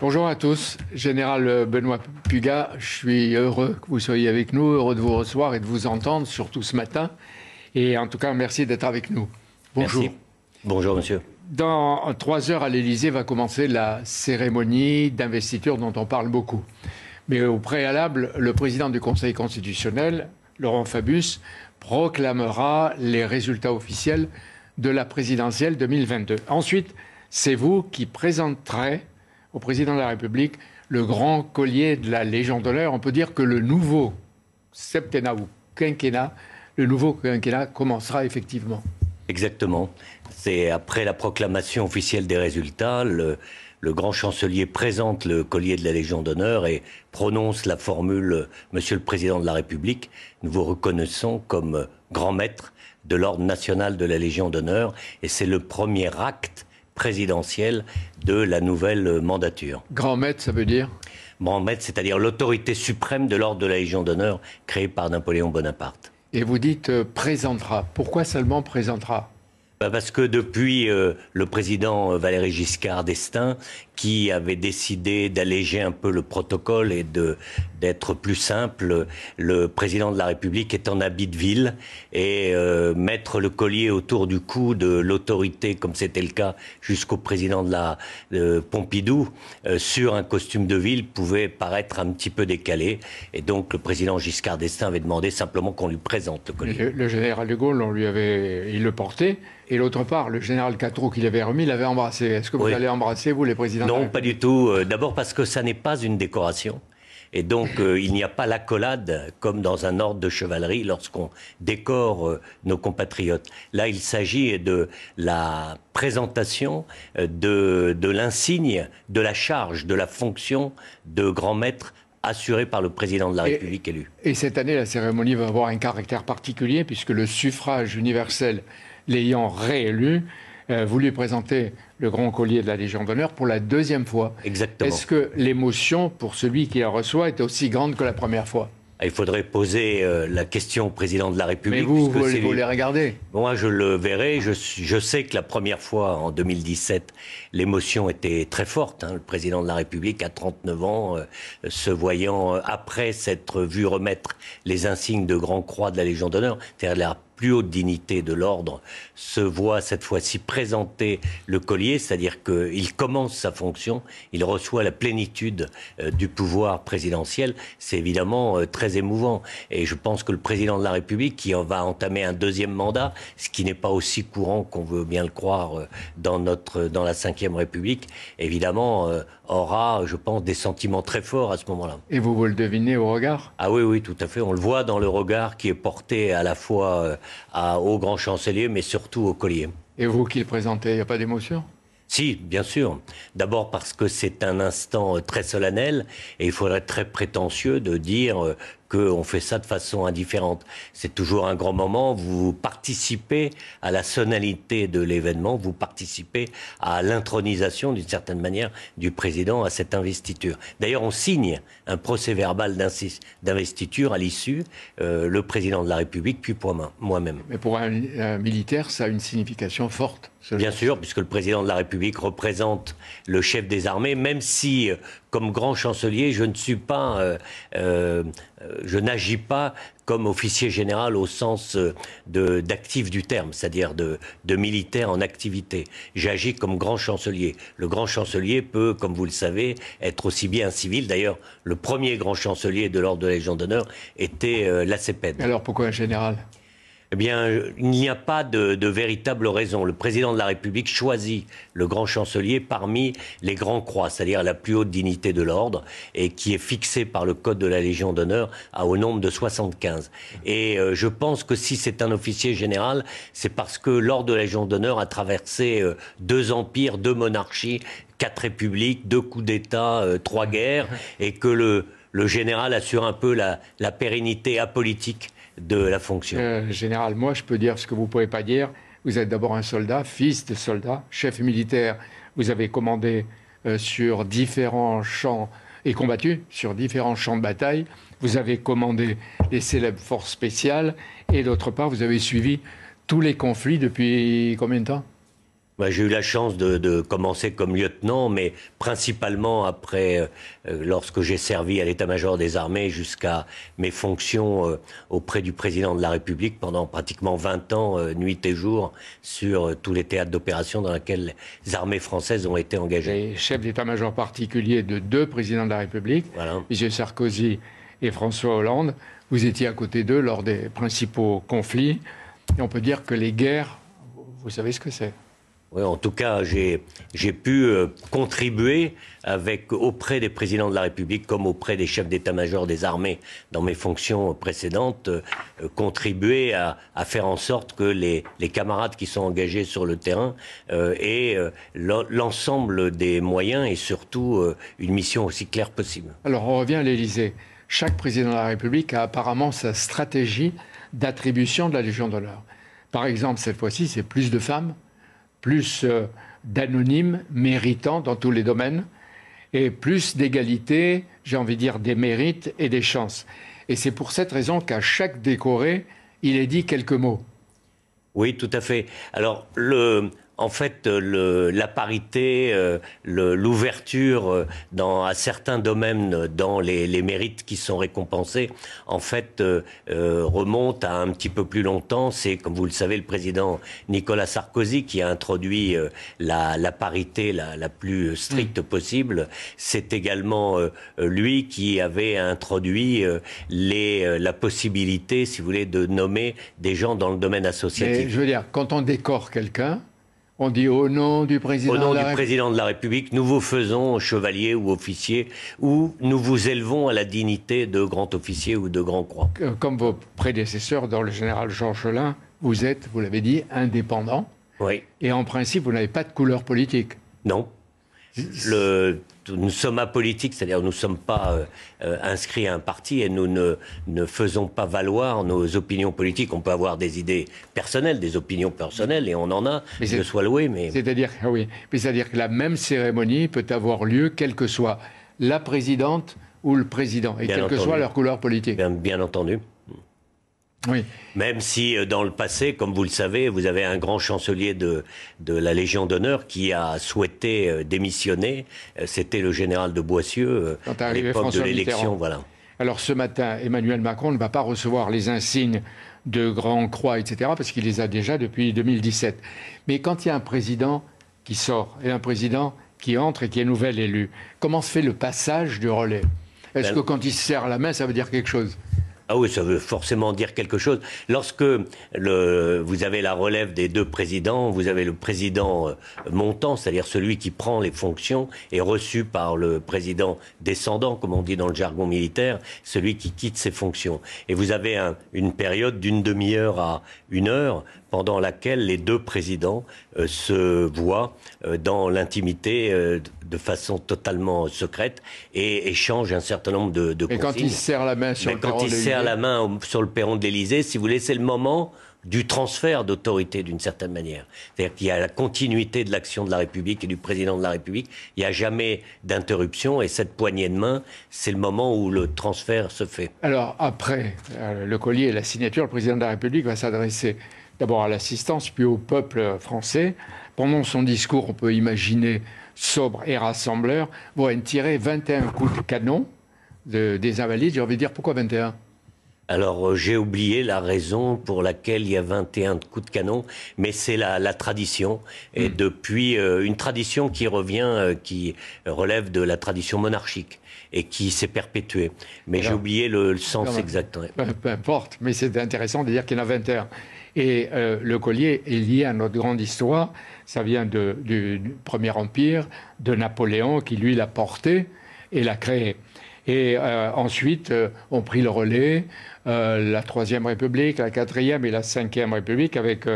Bonjour à tous. Général Benoît Puga, je suis heureux que vous soyez avec nous, heureux de vous recevoir et de vous entendre, surtout ce matin. Et en tout cas, merci d'être avec nous. Bonjour. Merci. Bonjour, monsieur. Dans trois heures à l'Élysée va commencer la cérémonie d'investiture dont on parle beaucoup. Mais au préalable, le président du Conseil constitutionnel, Laurent Fabius, proclamera les résultats officiels de la présidentielle 2022. Ensuite, c'est vous qui présenterez au président de la République le grand collier de la Légion d'honneur. On peut dire que le nouveau septennat ou quinquennat, le nouveau quinquennat commencera effectivement. Exactement. C'est après la proclamation officielle des résultats, le, grand chancelier présente le collier de la Légion d'honneur et prononce la formule Monsieur le Président de la République, nous vous reconnaissons comme grand maître de l'ordre national de la Légion d'honneur et c'est le premier acte présidentielle de la nouvelle mandature. Grand maître, ça veut dire Grand maître, c'est-à-dire l'autorité suprême de l'ordre de la Légion d'honneur créée par Napoléon Bonaparte. Et vous dites euh, présentera. Pourquoi seulement présentera? Parce que depuis euh, le président Valéry Giscard d'Estaing, qui avait décidé d'alléger un peu le protocole et de d'être plus simple, le président de la République est en habit de ville et euh, mettre le collier autour du cou de l'autorité, comme c'était le cas jusqu'au président de la Pompidou, euh, sur un costume de ville pouvait paraître un petit peu décalé. Et donc le président Giscard d'Estaing avait demandé simplement qu'on lui présente le collier. Le, le général de Gaulle, on lui avait, il le portait. Et l'autre part, le général Catroux qui l'avait remis l'avait embrassé. Est-ce que vous allez embrasser, vous, les présidents Non, pas du tout. Euh, d'abord parce que ça n'est pas une décoration. Et donc, euh, il n'y a pas l'accolade comme dans un ordre de chevalerie lorsqu'on décore euh, nos compatriotes. Là, il s'agit de la présentation de, de l'insigne, de la charge, de la fonction de grand maître assuré par le président de la République élu. Et cette année, la cérémonie va avoir un caractère particulier puisque le suffrage universel l'ayant réélu, euh, voulu présenter le grand collier de la Légion d'honneur pour la deuxième fois. Exactement. Est-ce que l'émotion pour celui qui la reçoit est aussi grande que la première fois? Ah, il faudrait poser euh, la question au président de la République. Mais vous, vous, vous les regardez Moi, je le verrai. Je, je, sais que la première fois, en 2017, l'émotion était très forte. Hein. Le président de la République, à 39 ans, euh, se voyant, euh, après s'être vu remettre les insignes de Grand Croix de la Légion d'honneur, c'est-à-dire la plus haute dignité de l'ordre, se voit cette fois-ci présenter le collier, c'est-à-dire qu'il commence sa fonction, il reçoit la plénitude euh, du pouvoir présidentiel. C'est évidemment euh, très émouvant. Et je pense que le président de la République, qui va entamer un deuxième mandat, ce qui n'est pas aussi courant qu'on veut bien le croire euh, dans, notre, dans la Ve République, évidemment, aura, je pense, des sentiments très forts à ce moment-là. Et vous, vous le devinez au regard? Ah oui, oui, tout à fait. On le voit dans le regard qui est porté à la fois au grand chancelier, mais surtout au collier. Et vous qui le présentez, il n'y a pas d'émotion? Si, bien sûr. D'abord parce que c'est un instant très solennel et il faudrait être très prétentieux de dire euh, qu'on fait ça de façon indifférente. C'est toujours un grand moment, vous participez à la sonalité de l'événement, vous participez à l'intronisation d'une certaine manière du président à cette investiture. D'ailleurs, on signe un procès verbal d'investiture à l'issue, euh, le président de la République, puis moi-même. Mais pour un, militaire, ça a une signification forte. Bien sûr, puisque le président de la République représente le chef des armées, même si, euh, comme grand chancelier, je ne suis pas euh, euh je n'agis pas comme officier général au sens d'actif du terme, c'est-à-dire de, de, militaire en activité. J'agis comme grand chancelier. Le grand chancelier peut, comme vous le savez, être aussi bien un civil. D'ailleurs, le premier grand chancelier de l'ordre de la Légion d'honneur était euh, l'ACPED. Alors pourquoi un général? Eh bien, il n'y a pas de, véritable raison. Le président de la République choisit le grand chancelier parmi les grands croix, c'est-à-dire la plus haute dignité de l'ordre, et qui est fixée par le code de la Légion d'honneur au nombre de 75. Et euh, je pense que si c'est un officier général, c'est parce que l'ordre de la Légion d'honneur a traversé euh, deux empires, deux monarchies, quatre républiques, deux coups d'État, euh, trois guerres, et que le, général assure un peu la pérennité apolitique de la fonction euh, Général, moi, je peux dire ce que vous ne pouvez pas dire. Vous êtes d'abord un soldat, fils de soldat, chef militaire. Vous avez commandé euh, sur différents champs et combattu sur différents champs de bataille. Vous avez commandé les célèbres forces spéciales. Et d'autre part, vous avez suivi tous les conflits depuis combien de temps? J'ai eu la chance de, commencer comme lieutenant, mais principalement après, euh, euh, lorsque j'ai servi à l'état-major des armées jusqu'à mes fonctions euh, auprès du président de la République pendant pratiquement 20 ans, nuit et jour, sur tous les théâtres d'opération dans lesquels les armées françaises ont été engagées. chef d'état-major particulier de deux présidents de la République, M. Sarkozy et François Hollande. Vous étiez à côté d'eux lors des principaux conflits. Et on peut dire que les guerres, vous savez ce que c'est? Oui, en tout cas, j'ai pu euh, contribuer avec, auprès des présidents de la République comme auprès des chefs d'état-major des armées dans mes fonctions précédentes, euh, contribuer à, à, faire en sorte que les, les, camarades qui sont engagés sur le terrain euh, aient l'ensemble des moyens et surtout une mission aussi claire possible. Alors on revient à l'Élysée. Chaque président de la République a apparemment sa stratégie d'attribution de la Légion d'honneur. Par exemple, cette fois-ci, c'est plus de femmes plus euh, d'anonymes méritants dans tous les domaines et plus d'égalité, j'ai envie de dire, des mérites et des chances. Et c'est pour cette raison qu'à chaque décoré, il est dit quelques mots. Oui, tout à fait. Alors, le, en fait, le, la parité, euh, l'ouverture euh, dans à certains domaines dans les, les, mérites qui sont récompensés, en fait, euh, remonte à un petit peu plus longtemps. C'est, comme vous le savez, le président Nicolas Sarkozy qui a introduit la, la, parité la, la, plus stricte mm. possible. C'est également lui qui avait introduit les, la possibilité, si vous voulez, de nommer des gens dans le domaine associatif. je veux dire, quand on décore quelqu'un, on dit au nom du président. Au nom du président de la République, nous vous faisons chevalier ou officier, ou nous vous élevons à la dignité de grand officier ou de grand croix. Comme vos prédécesseurs dans le général Georges Chelin, vous êtes, vous l'avez dit, indépendant. Oui. Et en principe, vous n'avez pas de couleur politique. Non. Le, nous sommes apolitiques, c'est-à-dire nous ne sommes pas euh, euh, inscrits à un parti et nous ne, ne, faisons pas valoir nos opinions politiques. On peut avoir des idées personnelles, des opinions personnelles, et on en a, mais je sois loué. Mais... C'est-à-dire, oui, mais c'est-à-dire que la même cérémonie peut avoir lieu, quelle que soit la présidente ou le président, et quelle que soit leur couleur politique. bien entendu. Oui. Même si euh, dans le passé, comme vous le savez, vous avez un grand chancelier de, de la Légion d'honneur qui a souhaité euh, démissionner. Euh, c'était le général de Boissieu à l'époque de l'élection. Voilà. Alors ce matin, Emmanuel Macron ne va pas recevoir les insignes de Grand Croix, etc., parce qu'il les a déjà depuis 2017. Mais quand il y a un président qui sort et un président qui entre et qui est nouvel élu, comment se fait le passage du relais? Est-ce ben que quand il se serre la main, ça veut dire quelque chose? Ah oui, ça veut forcément dire quelque chose. Lorsque vous avez la relève des deux présidents, vous avez le président euh, montant, c'est-à-dire celui qui prend les fonctions, et reçu par le président descendant, comme on dit dans le jargon militaire, celui qui quitte ses fonctions. Et vous avez une période d'une demi-heure à une heure pendant laquelle les deux présidents euh, se voient euh, dans l'intimité euh, de façon totalement secrète et échangent un certain nombre de, de Et quand il serre la main sur le quand il serre la main sur le perron de l'Élysée, si vous voulez, c'est le moment du transfert d'autorité d'une certaine manière. C'est-à-dire qu'il y a la continuité de l'action de la République et du président de la République. Il n'y a jamais d'interruption et cette poignée de main, c'est le moment où le transfert se fait. Alors après le collier et la signature, le président de la République va s'adresser d'abord à l'assistance, puis au peuple français. Pendant son discours, on peut imaginer sobre et rassembleur, vont tirer 21 coups de canon des invalides. J'ai envie de dire pourquoi 21 alors euh, j'ai oublié la raison pour laquelle il y a 21 coups de canon, mais c'est la, tradition. Et hmm. depuis euh, une tradition qui revient, euh, qui relève de la tradition monarchique et qui s'est perpétuée. Mais j'ai oublié le, sens exact. Peu, importe, mais c'est intéressant de dire qu'il y en a 21. Et euh, le collier est lié à notre grande histoire. Ça vient du, Premier Empire, de Napoléon qui, lui, l'a porté et l'a créé. Et euh, ensuite, euh, on pris le relais, la Troisième République, la Quatrième et la Cinquième République avec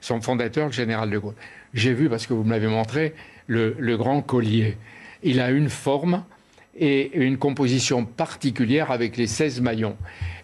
son fondateur, le général de Gaulle. J'ai vu, parce que vous me l'avez montré, le, le, grand collier. Il a une forme et une composition particulière avec les 16 maillons.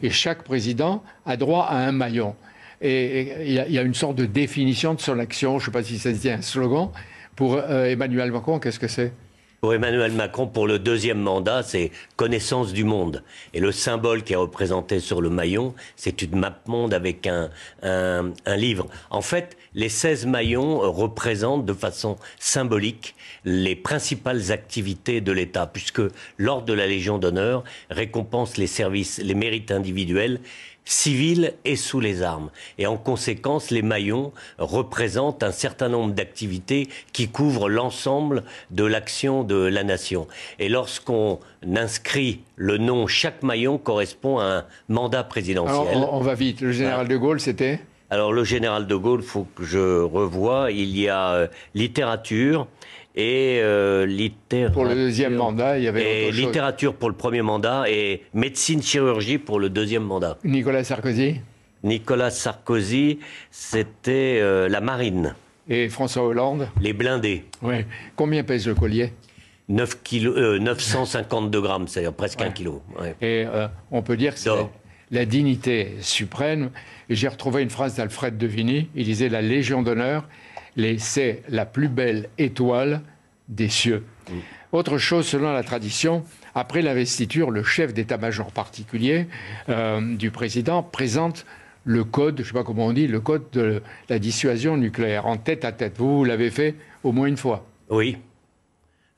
Et chaque président a droit à un maillon. Et il y, a une sorte de définition de son action, je ne sais pas si ça se dit un slogan. Pour euh, Emmanuel Macron, qu'est-ce que c'est? Pour Emmanuel Macron, pour le deuxième mandat, c'est connaissance du monde. Et le symbole qui est représenté sur le maillon, c'est une map monde avec un, un, un, livre. En fait, les 16 maillons représentent de façon symbolique les principales activités de l'État, puisque l'ordre de la Légion d'honneur récompense les services, les mérites individuels civile et sous les armes. Et en conséquence, les maillons représentent un certain nombre d'activités qui couvrent l'ensemble de l'action de la nation. Et lorsqu'on inscrit le nom, chaque maillon correspond à un mandat présidentiel. Alors, on, va vite. Le général de Gaulle, c'était? Alors le général de Gaulle, faut que je revoie. Il y a euh, littérature, et euh, littérature. Pour le deuxième mandat, il y avait et littérature pour le premier mandat et médecine chirurgie pour le deuxième mandat. Nicolas Sarkozy. Nicolas Sarkozy, c'était euh, la marine. Et François Hollande. Les blindés. Ouais. Combien pèse le collier? 9 kilo, 952 grammes, c'est-à-dire presque un kilo. Ouais. Et on peut dire que c'est la dignité suprême. Et j'ai retrouvé une phrase d'Alfred de Vigny. Il disait la Légion d'honneur c'est la plus belle étoile des cieux. Mm. Autre chose, selon la tradition, après l'investiture, le chef d'état-major particulier euh, du président présente le code, je ne sais pas comment on dit, le code de la dissuasion nucléaire en tête à tête. Vous, vous l'avez fait au moins une fois. Oui,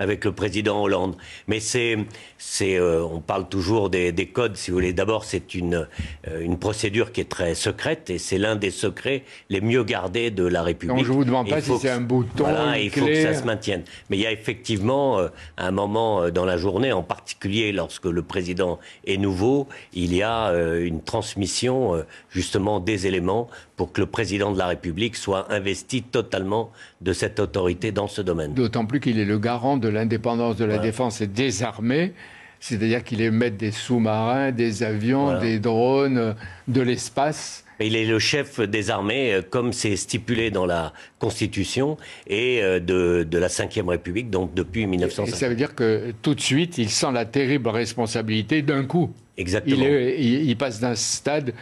avec le président Hollande. Mais c'est, c'est, euh, on parle toujours des, des, codes, si vous voulez. D'abord, c'est une, euh, une procédure qui est très secrète et c'est l'un des secrets les mieux gardés de la République. Donc je vous demande pas si c'est un bouton. Voilà, il faut que ça se maintienne. Mais il y a effectivement euh, un moment dans la journée, en particulier lorsque le président est nouveau, il y a une transmission justement des éléments pour que le président de la République soit investi totalement de cette autorité dans ce domaine. D'autant plus qu'il est le garant de l'indépendance de la défense et des armées, c'est-à-dire qu'il est maître des sous-marins, des avions, des drones, de l'espace. Il est le chef des armées, euh, comme c'est stipulé dans la Constitution, et euh, de, de la Ve République, donc depuis 1950. Et ça veut dire que tout de suite, il sent la terrible responsabilité d'un coup. Exactement. Il, il passe d'un stade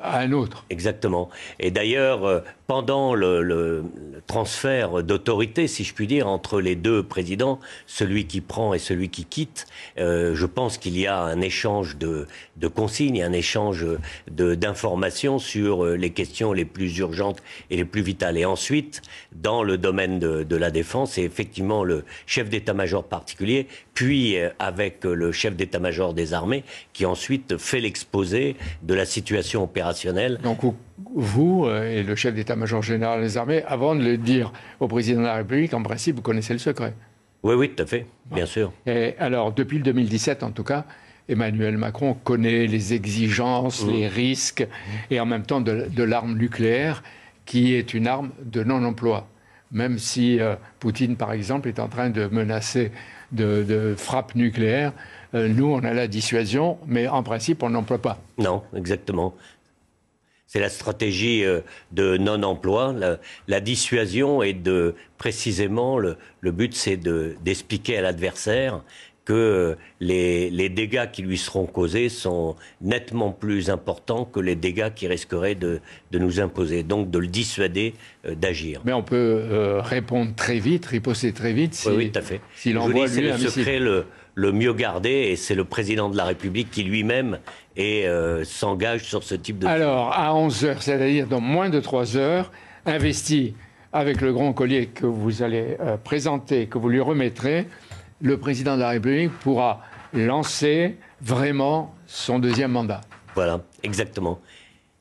à un autre. Exactement. Et d'ailleurs, euh, pendant le, transfert d'autorité, si je puis dire, entre les deux présidents, celui qui prend et celui qui quitte, euh, je pense qu'il y a un échange de, consignes, un échange d'informations sur euh, les questions les plus urgentes et les plus vitales. Et ensuite, dans le domaine de, la défense, c'est effectivement le chef d'état-major particulier, puis euh, avec le chef d'état-major des armées, qui ensuite fait l'exposé de la situation opérationnelle. Donc, et le chef d'état-major général des armées, avant de le dire au président de la République, en principe, vous connaissez le secret. Oui, oui, tout à fait, bien sûr. Et alors, depuis le 2017, en tout cas, Emmanuel Macron connaît les exigences, mmh. les risques, et en même temps de, l'arme nucléaire, qui est une arme de non-emploi. Même si euh, Poutine, par exemple, est en train de menacer de, de frappe nucléaire, euh, nous, on a la dissuasion, mais en principe, on n'emploie pas. Non, exactement. C'est la stratégie euh, de non-emploi, la, dissuasion et de précisément le, but, c'est d'expliquer à l'adversaire que euh, les, dégâts qui lui seront causés sont nettement plus importants que les dégâts qui risqueraient de, nous imposer. Donc de le dissuader euh, d'agir. Mais on peut répondre très vite, riposter très vite si, oui, tout à fait. s'il envoie lui le secret le mieux gardé et c'est le président de la République qui lui-même euh, s'engage sur ce type de... Alors, à 11 heures, c'est-à-dire dans moins de 3 heures, investi avec le grand collier que vous allez euh, présenter, que vous lui remettrez, le président de la République pourra lancer vraiment son deuxième mandat. Voilà, exactement.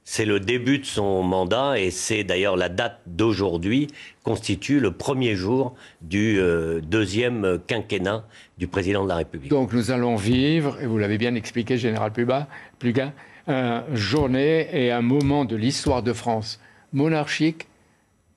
C'est le début de son mandat et c'est d'ailleurs la date d'aujourd'hui constitue le premier jour du euh, deuxième quinquennat du président de la République. Donc nous allons vivre, et vous l'avez bien expliqué, Général Pluga, Pluga une journée et un moment de l'histoire de France monarchique,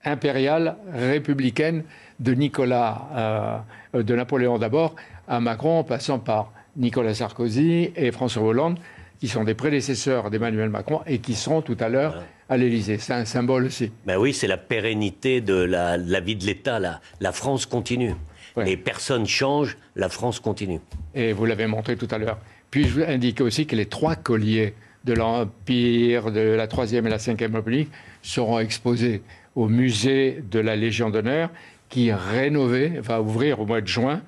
impériale, républicaine, de Nicolas, euh, de Napoléon d'abord, à Macron, en passant par Nicolas Sarkozy et François Hollande qui sont des prédécesseurs d'Emmanuel Macron et qui seront tout à l'heure à l'Élysée. C'est un symbole aussi. Ben oui, c'est la pérennité de la, vie de l'État. La, la, France continue. Les personnes changent, la France continue. Et vous l'avez montré tout à l'heure. Puis je vous indique aussi que les trois colliers de l'Empire, de la Troisième et la Cinquième République seront exposés au musée de la Légion d'honneur qui, rénové, va ouvrir au mois de juin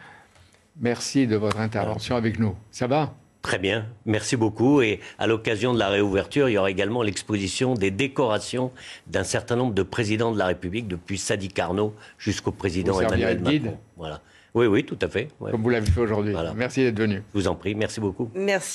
Merci de votre intervention avec nous. Ça va? Très bien, merci beaucoup. Et à l'occasion de la réouverture, il y aura également l'exposition des décorations d'un certain nombre de présidents de la République, depuis Sadi Carnot jusqu'au président Vous Emmanuel guide. Voilà. Oui, oui, tout à fait. ouais. Comme vous l'avez fait aujourd'hui. Voilà. Merci d'être venu. Je vous en prie, merci beaucoup. Merci.